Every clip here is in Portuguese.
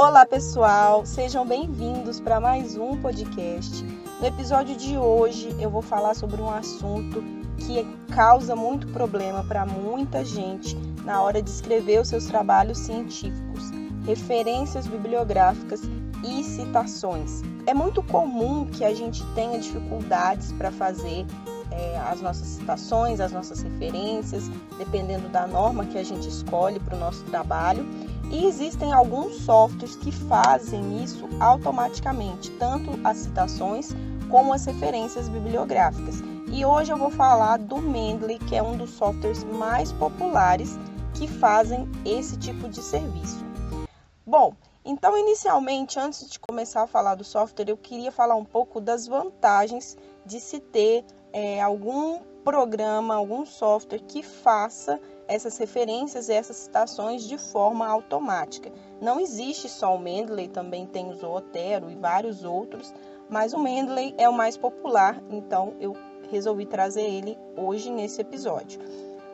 Olá, pessoal, sejam bem-vindos para mais um podcast. No episódio de hoje, eu vou falar sobre um assunto que causa muito problema para muita gente na hora de escrever os seus trabalhos científicos, referências bibliográficas e citações. É muito comum que a gente tenha dificuldades para fazer é, as nossas citações, as nossas referências, dependendo da norma que a gente escolhe para o nosso trabalho. E existem alguns softwares que fazem isso automaticamente, tanto as citações como as referências bibliográficas. E hoje eu vou falar do Mendeley, que é um dos softwares mais populares que fazem esse tipo de serviço. Bom, então inicialmente, antes de começar a falar do software, eu queria falar um pouco das vantagens de se ter é, algum programa, algum software que faça essas referências e essas citações de forma automática. Não existe só o Mendeley, também tem o Zootero e vários outros, mas o Mendeley é o mais popular, então eu resolvi trazer ele hoje nesse episódio.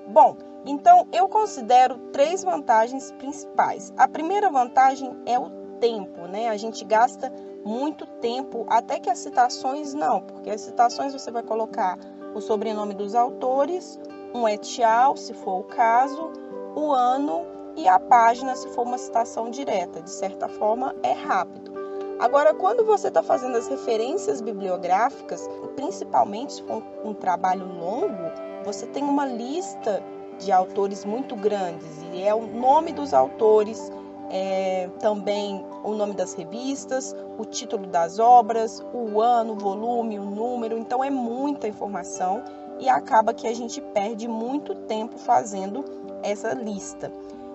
Bom, então eu considero três vantagens principais. A primeira vantagem é o tempo, né? A gente gasta muito tempo, até que as citações não, porque as citações você vai colocar o sobrenome dos autores, um etial, se for o caso, o ano e a página, se for uma citação direta. De certa forma, é rápido. Agora, quando você está fazendo as referências bibliográficas, principalmente se for um, trabalho longo, você tem uma lista de autores muito grandes e é o nome dos autores, é, também o nome das revistas, o título das obras, o ano, o volume, o número. Então é muita informação e acaba que a gente perde muito tempo fazendo essa lista.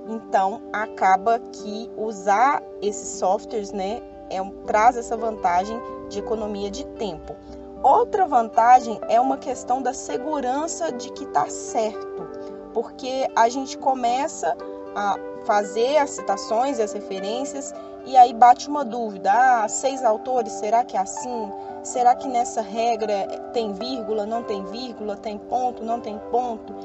Então acaba que usar esses softwares, né, é, traz essa vantagem de economia de tempo. Outra vantagem é uma questão da segurança de que está certo, porque a gente começa a fazer as citações e as referências e aí bate uma dúvida: ah, seis autores, será que é assim? Será que nessa regra tem vírgula, não tem vírgula, tem ponto, não tem ponto?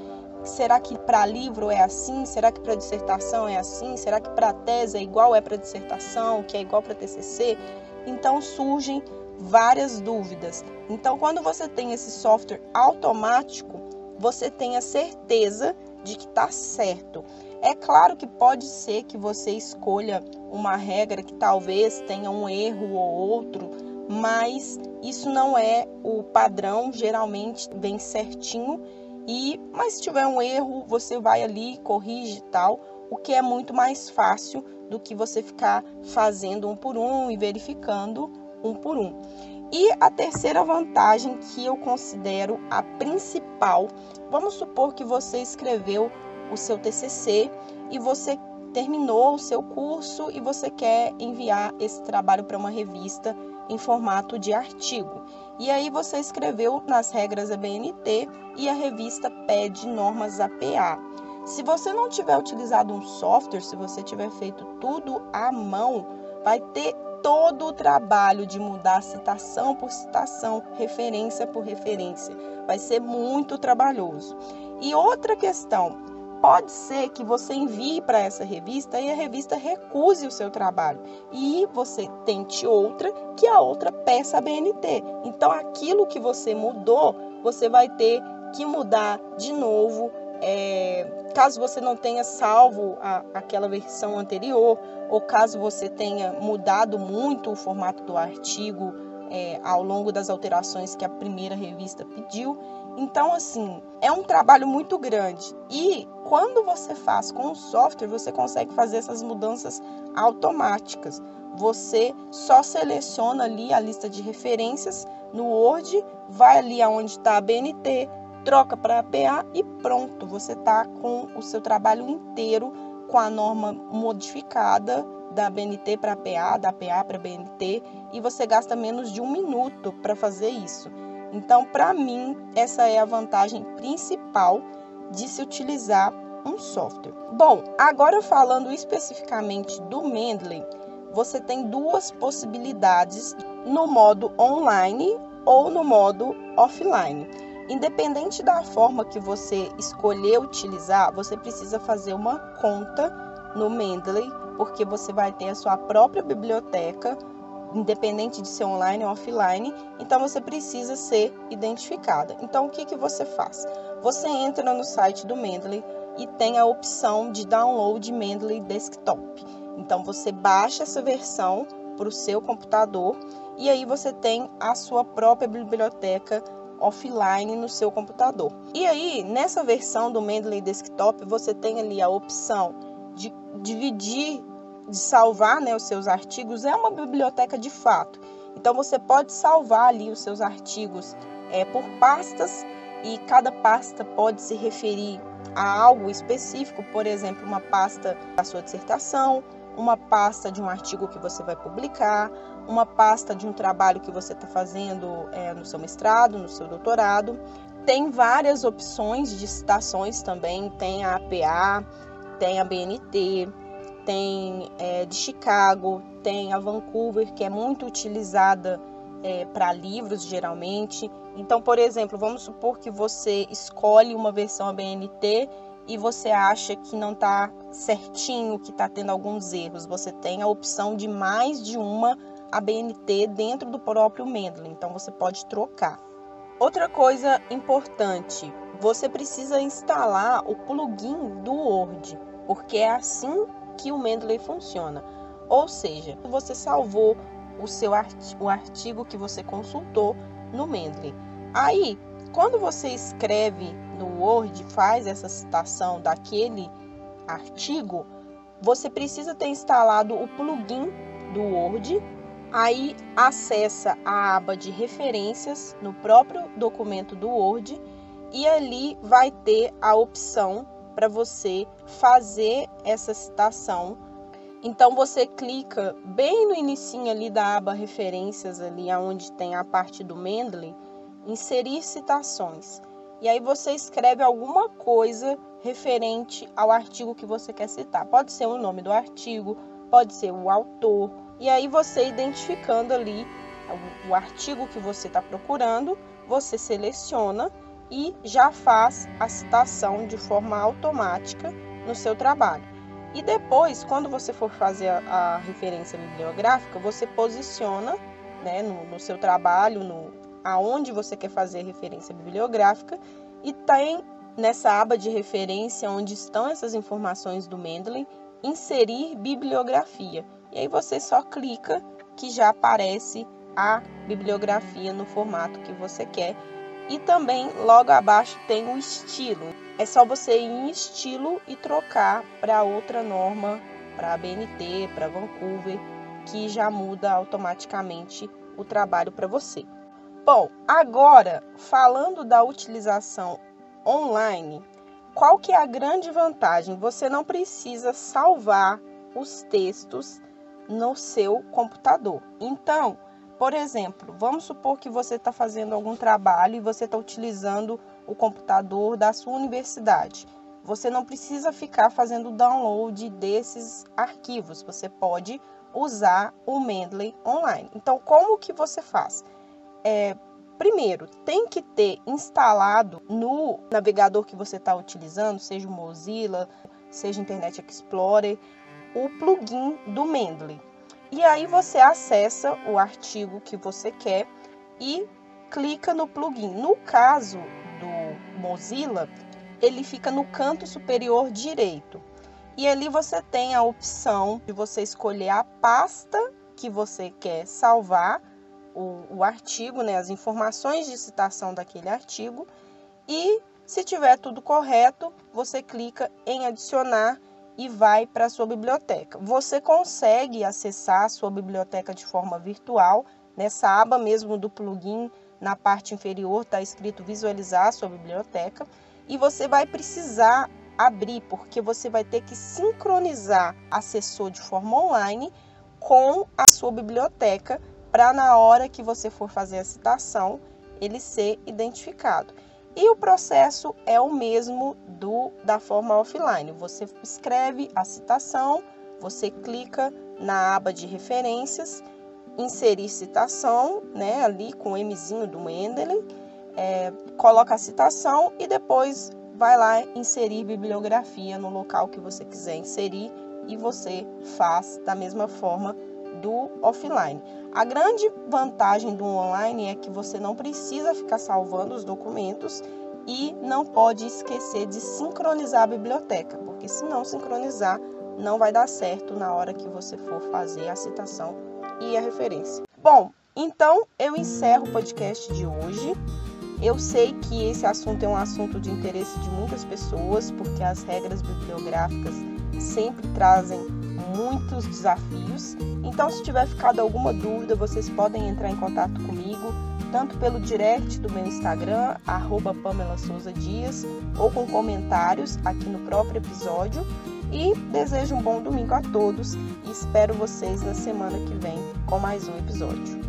Será que para livro é assim? Será que para dissertação é assim? Será que para tese é igual é para dissertação, que é igual para TCC? Então surgem várias dúvidas. Então, quando você tem esse software automático, você tem a certeza de que está certo. É claro que pode ser que você escolha uma regra que talvez tenha um erro ou outro, mas isso não é o padrão, geralmente vem certinho e mas se tiver um erro, você vai ali, corrige tal, o que é muito mais fácil do que você ficar fazendo um por um e verificando um por um. E a terceira vantagem que eu considero a principal, vamos supor que você escreveu o seu TCC e você terminou o seu curso e você quer enviar esse trabalho para uma revista em formato de artigo. E aí você escreveu nas regras ABNT e a revista pede normas APA. Se você não tiver utilizado um software, se você tiver feito tudo à mão, vai ter todo o trabalho de mudar citação por citação, referência por referência. Vai ser muito trabalhoso. E outra questão, pode ser que você envie para essa revista e a revista recuse o seu trabalho e você tente outra que a outra peça a BNT. Então aquilo que você mudou, você vai ter que mudar de novo. É, caso você não tenha salvo a, aquela versão anterior, ou caso você tenha mudado muito o formato do artigo é, ao longo das alterações que a primeira revista pediu. Então, assim, é um trabalho muito grande. E quando você faz com o software, você consegue fazer essas mudanças automáticas. Você só seleciona ali a lista de referências no Word, vai ali aonde está a BNT, troca para APA e pronto, você está com o seu trabalho inteiro com a norma modificada da BNT para APA, da APA para BNT, e você gasta menos de um minuto para fazer isso. Então, para mim, essa é a vantagem principal de se utilizar um software. Bom, agora falando especificamente do Mendeley, você tem duas possibilidades no modo online ou no modo offline. Independente da forma que você escolher utilizar, você precisa fazer uma conta no Mendeley porque você vai ter a sua própria biblioteca, independente de ser online ou offline, então você precisa ser identificada. Então o que, que você faz? Você entra no site do Mendeley e tem a opção de download Mendeley Desktop. Então você baixa essa versão para o seu computador e aí você tem a sua própria biblioteca offline no seu computador. E aí, nessa versão do Mendeley Desktop, você tem ali a opção de dividir, de salvar né, os seus artigos. É uma biblioteca de fato. Então, você pode salvar ali os seus artigos é, por pastas e cada pasta pode se referir a algo específico, por exemplo, uma pasta da sua dissertação, uma pasta de um artigo que você vai publicar, uma pasta de um trabalho que você está fazendo é, no seu mestrado, no seu doutorado. Tem várias opções de citações também, tem a APA, tem a BNT, tem é, de Chicago, tem a Vancouver, que é muito utilizada é, para livros geralmente. Então, por exemplo, vamos supor que você escolhe uma versão ABNT e você acha que não está certinho, que está tendo alguns erros, você tem a opção de mais de uma ABNT dentro do próprio Mendeley, então você pode trocar. Outra coisa importante, você precisa instalar o plugin do Word, porque é assim que o Mendeley funciona. Ou seja, você salvou o seu artigo, o artigo que você consultou no Mendeley. Aí, quando você escreve no Word, faz essa citação daquele artigo, você precisa ter instalado o plugin do Word. Aí acessa a aba de referências no próprio documento do Word e ali vai ter a opção para você fazer essa citação. Então você clica bem no início ali da aba referências ali aonde tem a parte do Mendeley, inserir citações. E aí você escreve alguma coisa referente ao artigo que você quer citar. Pode ser o nome do artigo, pode ser o autor. E aí você identificando ali o, artigo que você está procurando, você seleciona e já faz a citação de forma automática no seu trabalho. E depois, quando você for fazer a, a referência bibliográfica, você posiciona né, no, no seu trabalho, no, aonde você quer fazer referência bibliográfica e tem nessa aba de referência onde estão essas informações do Mendeley, inserir bibliografia. E aí você só clica que já aparece a bibliografia no formato que você quer. E também logo abaixo tem o estilo. É só você ir em estilo e trocar para outra norma, para a BNT, para Vancouver, que já muda automaticamente o trabalho para você. Bom, agora falando da utilização online, qual que é a grande vantagem? Você não precisa salvar os textos no seu computador. Então, por exemplo, vamos supor que você está fazendo algum trabalho e você está utilizando o computador da sua universidade. Você não precisa ficar fazendo download desses arquivos. Você pode usar o Mendeley online. Então, como que você faz? é, primeiro, tem que ter instalado no navegador que você está utilizando, seja o Mozilla, seja Internet Explorer, o plugin do Mendeley. E aí você acessa o artigo que você quer e clica no plugin. No caso Mozilla, ele fica no canto superior direito. E ali você tem a opção de você escolher a pasta que você quer salvar o, o artigo, né, as informações de citação daquele artigo e se tiver tudo correto, você clica em adicionar e vai para a sua biblioteca. Você consegue acessar a sua biblioteca de forma virtual. Nessa aba mesmo do plugin, na parte inferior, está escrito visualizar a sua biblioteca. E você vai precisar abrir, porque você vai ter que sincronizar acessor de forma online com a sua biblioteca para na hora que você for fazer a citação, ele ser identificado. E o processo é o mesmo do da forma offline. Você escreve a citação, você clica na aba de referências, inserir citação, né, ali com o Mzinho do Mendeley, é, coloca a citação e depois vai lá inserir bibliografia no local que você quiser inserir e você faz da mesma forma do offline. A grande vantagem do online é que você não precisa ficar salvando os documentos e não pode esquecer de sincronizar a biblioteca, porque se não sincronizar, não vai dar certo na hora que você for fazer a citação e a referência. Bom, então eu encerro o podcast de hoje. Eu sei que esse assunto é um assunto de interesse de muitas pessoas, porque as regras bibliográficas sempre trazem muitos desafios. Então, se tiver ficado alguma dúvida, vocês podem entrar em contato comigo, tanto pelo direct do meu Instagram, arroba Pamela Souza Dias, ou com comentários aqui no próprio episódio. E desejo um bom domingo a todos e espero vocês na semana que vem com mais um episódio.